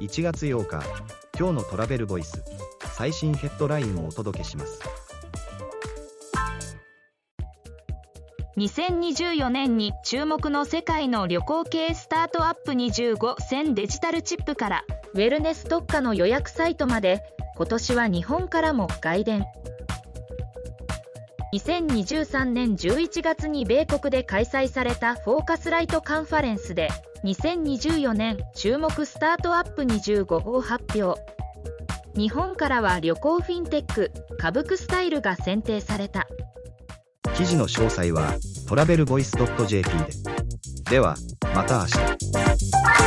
1月8日今日のトラベルボイス最新ヘッドラインをお届けします。2024年に注目の世界の旅行系スタートアップ25選デジタルチップからウェルネス特化の予約サイトまで今年は日本からも外伝2023年11月に米国で開催されたフォーカスライトカンファレンスで2024年注目スタートアップ25号発表。日本からは旅行フィンテックカブクスタイルが選定された。記事の詳細はトラベルボイス .jp で。ではまた明日。